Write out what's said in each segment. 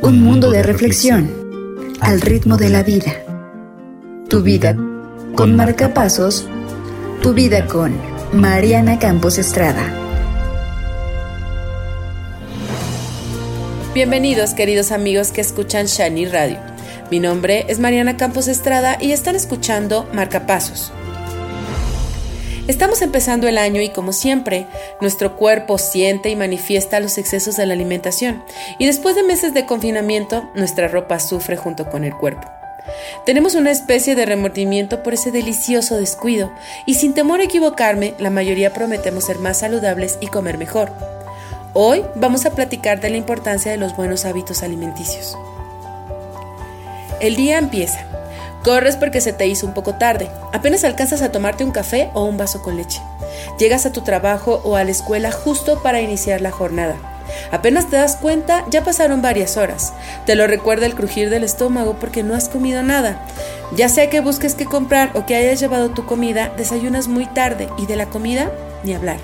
Un mundo de reflexión al ritmo de la vida. Tu vida con marcapasos. Tu vida con Mariana Campos Estrada. Bienvenidos queridos amigos que escuchan Shani Radio. Mi nombre es Mariana Campos Estrada y están escuchando Marcapasos Estamos empezando el año y como siempre, nuestro cuerpo siente y manifiesta los excesos de la alimentación y después de meses de confinamiento, nuestra ropa sufre junto con el cuerpo. Tenemos una especie de remordimiento por ese delicioso descuido y sin temor a equivocarme, la mayoría prometemos ser más saludables y comer mejor. Hoy vamos a platicar de la importancia de los buenos hábitos alimenticios. El día empieza. Corres porque se te hizo un poco tarde. Apenas alcanzas a tomarte un café o un vaso con leche. Llegas a tu trabajo o a la escuela justo para iniciar la jornada. Apenas te das cuenta, ya pasaron varias horas. Te lo recuerda el crujir del estómago porque no has comido nada. Ya sea que busques qué comprar o que hayas llevado tu comida, desayunas muy tarde y de la comida ni hablar.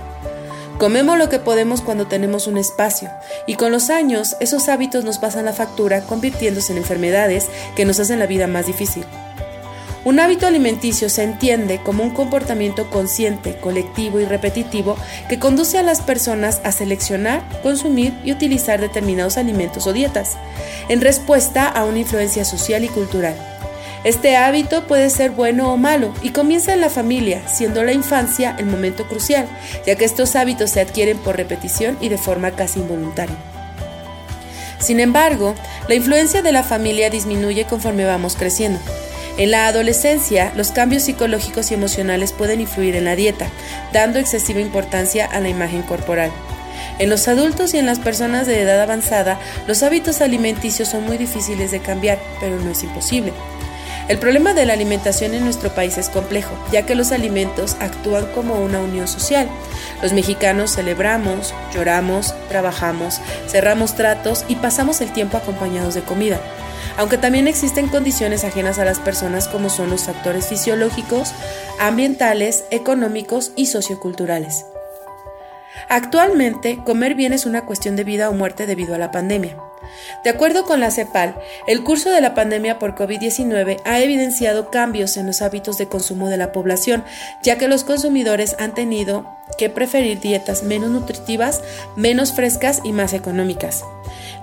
Comemos lo que podemos cuando tenemos un espacio y con los años esos hábitos nos pasan la factura convirtiéndose en enfermedades que nos hacen la vida más difícil. Un hábito alimenticio se entiende como un comportamiento consciente, colectivo y repetitivo que conduce a las personas a seleccionar, consumir y utilizar determinados alimentos o dietas, en respuesta a una influencia social y cultural. Este hábito puede ser bueno o malo y comienza en la familia, siendo la infancia el momento crucial, ya que estos hábitos se adquieren por repetición y de forma casi involuntaria. Sin embargo, la influencia de la familia disminuye conforme vamos creciendo. En la adolescencia, los cambios psicológicos y emocionales pueden influir en la dieta, dando excesiva importancia a la imagen corporal. En los adultos y en las personas de edad avanzada, los hábitos alimenticios son muy difíciles de cambiar, pero no es imposible. El problema de la alimentación en nuestro país es complejo, ya que los alimentos actúan como una unión social. Los mexicanos celebramos, lloramos, trabajamos, cerramos tratos y pasamos el tiempo acompañados de comida aunque también existen condiciones ajenas a las personas como son los factores fisiológicos, ambientales, económicos y socioculturales. Actualmente, comer bien es una cuestión de vida o muerte debido a la pandemia. De acuerdo con la CEPAL, el curso de la pandemia por COVID-19 ha evidenciado cambios en los hábitos de consumo de la población, ya que los consumidores han tenido que preferir dietas menos nutritivas, menos frescas y más económicas.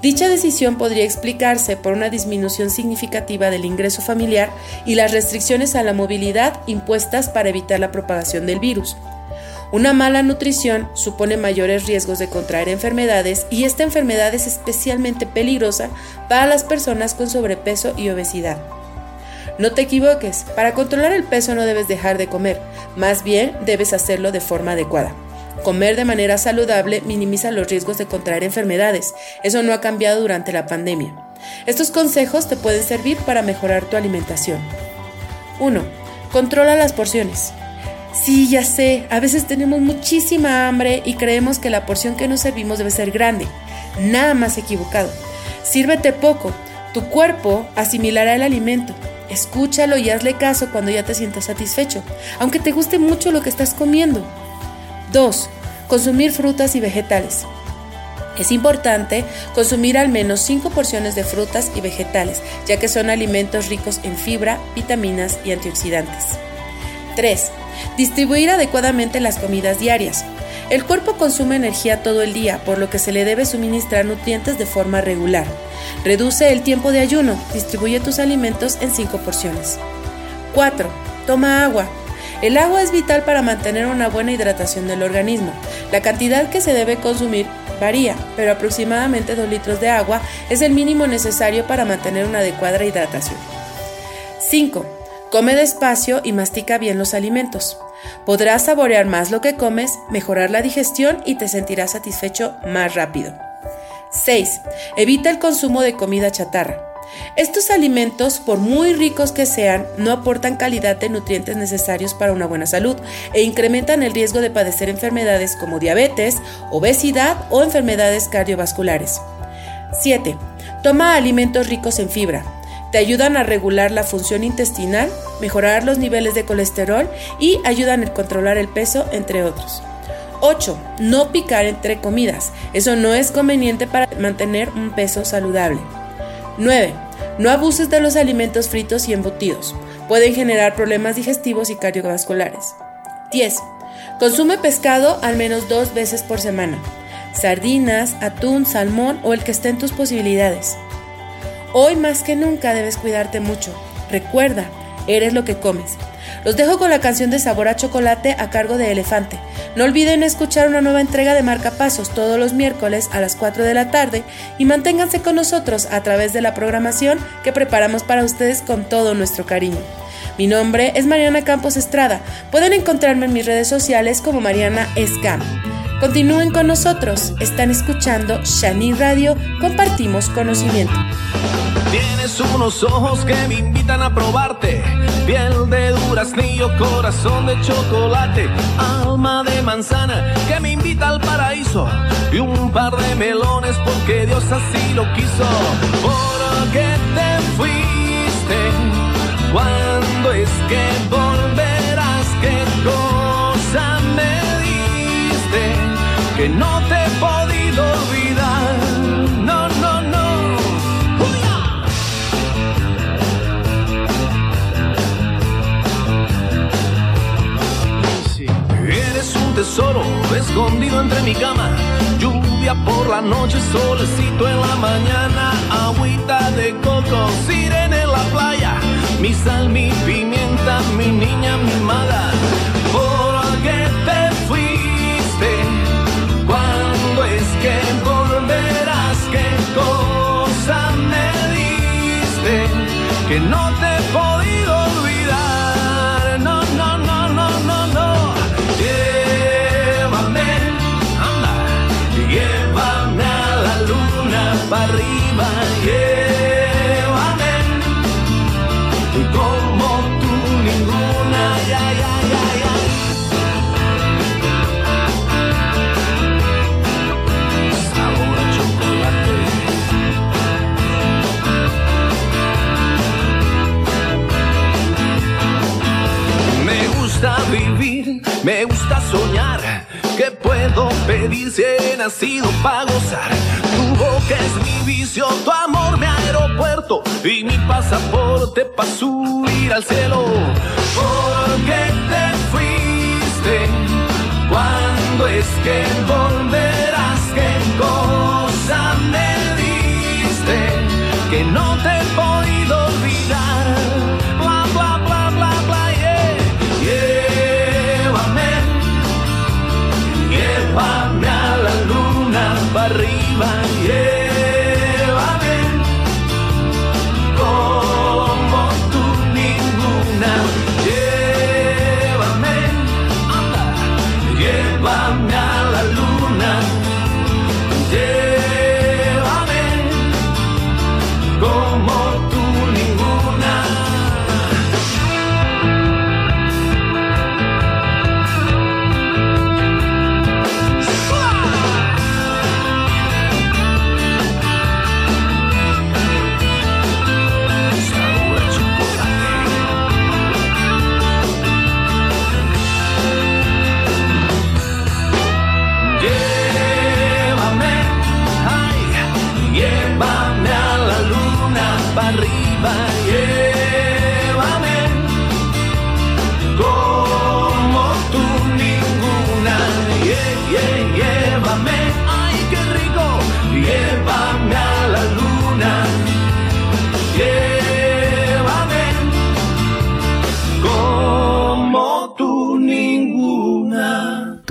Dicha decisión podría explicarse por una disminución significativa del ingreso familiar y las restricciones a la movilidad impuestas para evitar la propagación del virus. Una mala nutrición supone mayores riesgos de contraer enfermedades y esta enfermedad es especialmente peligrosa para las personas con sobrepeso y obesidad. No te equivoques, para controlar el peso no debes dejar de comer, más bien debes hacerlo de forma adecuada. Comer de manera saludable minimiza los riesgos de contraer enfermedades, eso no ha cambiado durante la pandemia. Estos consejos te pueden servir para mejorar tu alimentación. 1. Controla las porciones. Sí, ya sé, a veces tenemos muchísima hambre y creemos que la porción que nos servimos debe ser grande. Nada más equivocado. Sírvete poco, tu cuerpo asimilará el alimento. Escúchalo y hazle caso cuando ya te sientas satisfecho, aunque te guste mucho lo que estás comiendo. 2. Consumir frutas y vegetales. Es importante consumir al menos 5 porciones de frutas y vegetales, ya que son alimentos ricos en fibra, vitaminas y antioxidantes. 3. Distribuir adecuadamente las comidas diarias. El cuerpo consume energía todo el día, por lo que se le debe suministrar nutrientes de forma regular. Reduce el tiempo de ayuno. Distribuye tus alimentos en 5 porciones. 4. Toma agua. El agua es vital para mantener una buena hidratación del organismo. La cantidad que se debe consumir varía, pero aproximadamente 2 litros de agua es el mínimo necesario para mantener una adecuada hidratación. 5. Come despacio y mastica bien los alimentos. Podrás saborear más lo que comes, mejorar la digestión y te sentirás satisfecho más rápido. 6. Evita el consumo de comida chatarra. Estos alimentos, por muy ricos que sean, no aportan calidad de nutrientes necesarios para una buena salud e incrementan el riesgo de padecer enfermedades como diabetes, obesidad o enfermedades cardiovasculares. 7. Toma alimentos ricos en fibra. Te ayudan a regular la función intestinal, mejorar los niveles de colesterol y ayudan a controlar el peso, entre otros. 8. No picar entre comidas. Eso no es conveniente para mantener un peso saludable. 9. No abuses de los alimentos fritos y embutidos. Pueden generar problemas digestivos y cardiovasculares. 10. Consume pescado al menos dos veces por semana. Sardinas, atún, salmón o el que esté en tus posibilidades. Hoy más que nunca debes cuidarte mucho. Recuerda, eres lo que comes. Los dejo con la canción de Sabor a Chocolate a cargo de Elefante. No olviden escuchar una nueva entrega de Marcapasos todos los miércoles a las 4 de la tarde y manténganse con nosotros a través de la programación que preparamos para ustedes con todo nuestro cariño. Mi nombre es Mariana Campos Estrada. Pueden encontrarme en mis redes sociales como Mariana Escam. Continúen con nosotros. Están escuchando Shani Radio. Compartimos conocimiento. Tienes unos ojos que me invitan a probarte. Piel de duraznillo, corazón de chocolate. Alma de manzana que me invita al paraíso. Y un par de melones porque Dios así lo quiso. ¿Por qué te fuiste? ¿Cuándo es que volverás? ¿Qué cosa me diste? Que no te he tesoro escondido entre mi cama. Lluvia por la noche, solecito en la mañana. Agüita de coco, sirena en la playa. Mi sal, mi pimienta, mi niña mimada. ¿Por qué te fuiste? ¿Cuándo es que volverás? ¿Qué cosa me diste? Que no te puedo pedir si he nacido para gozar? Tu boca es mi vicio, tu amor mi aeropuerto y mi pasaporte para subir al cielo. ¿Por qué te fuiste? ¿Cuándo es que volverás?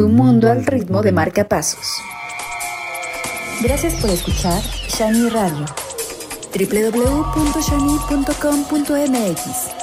Tu mundo al ritmo de marcapasos. Gracias por escuchar Shani Radio. www.shani.com.mx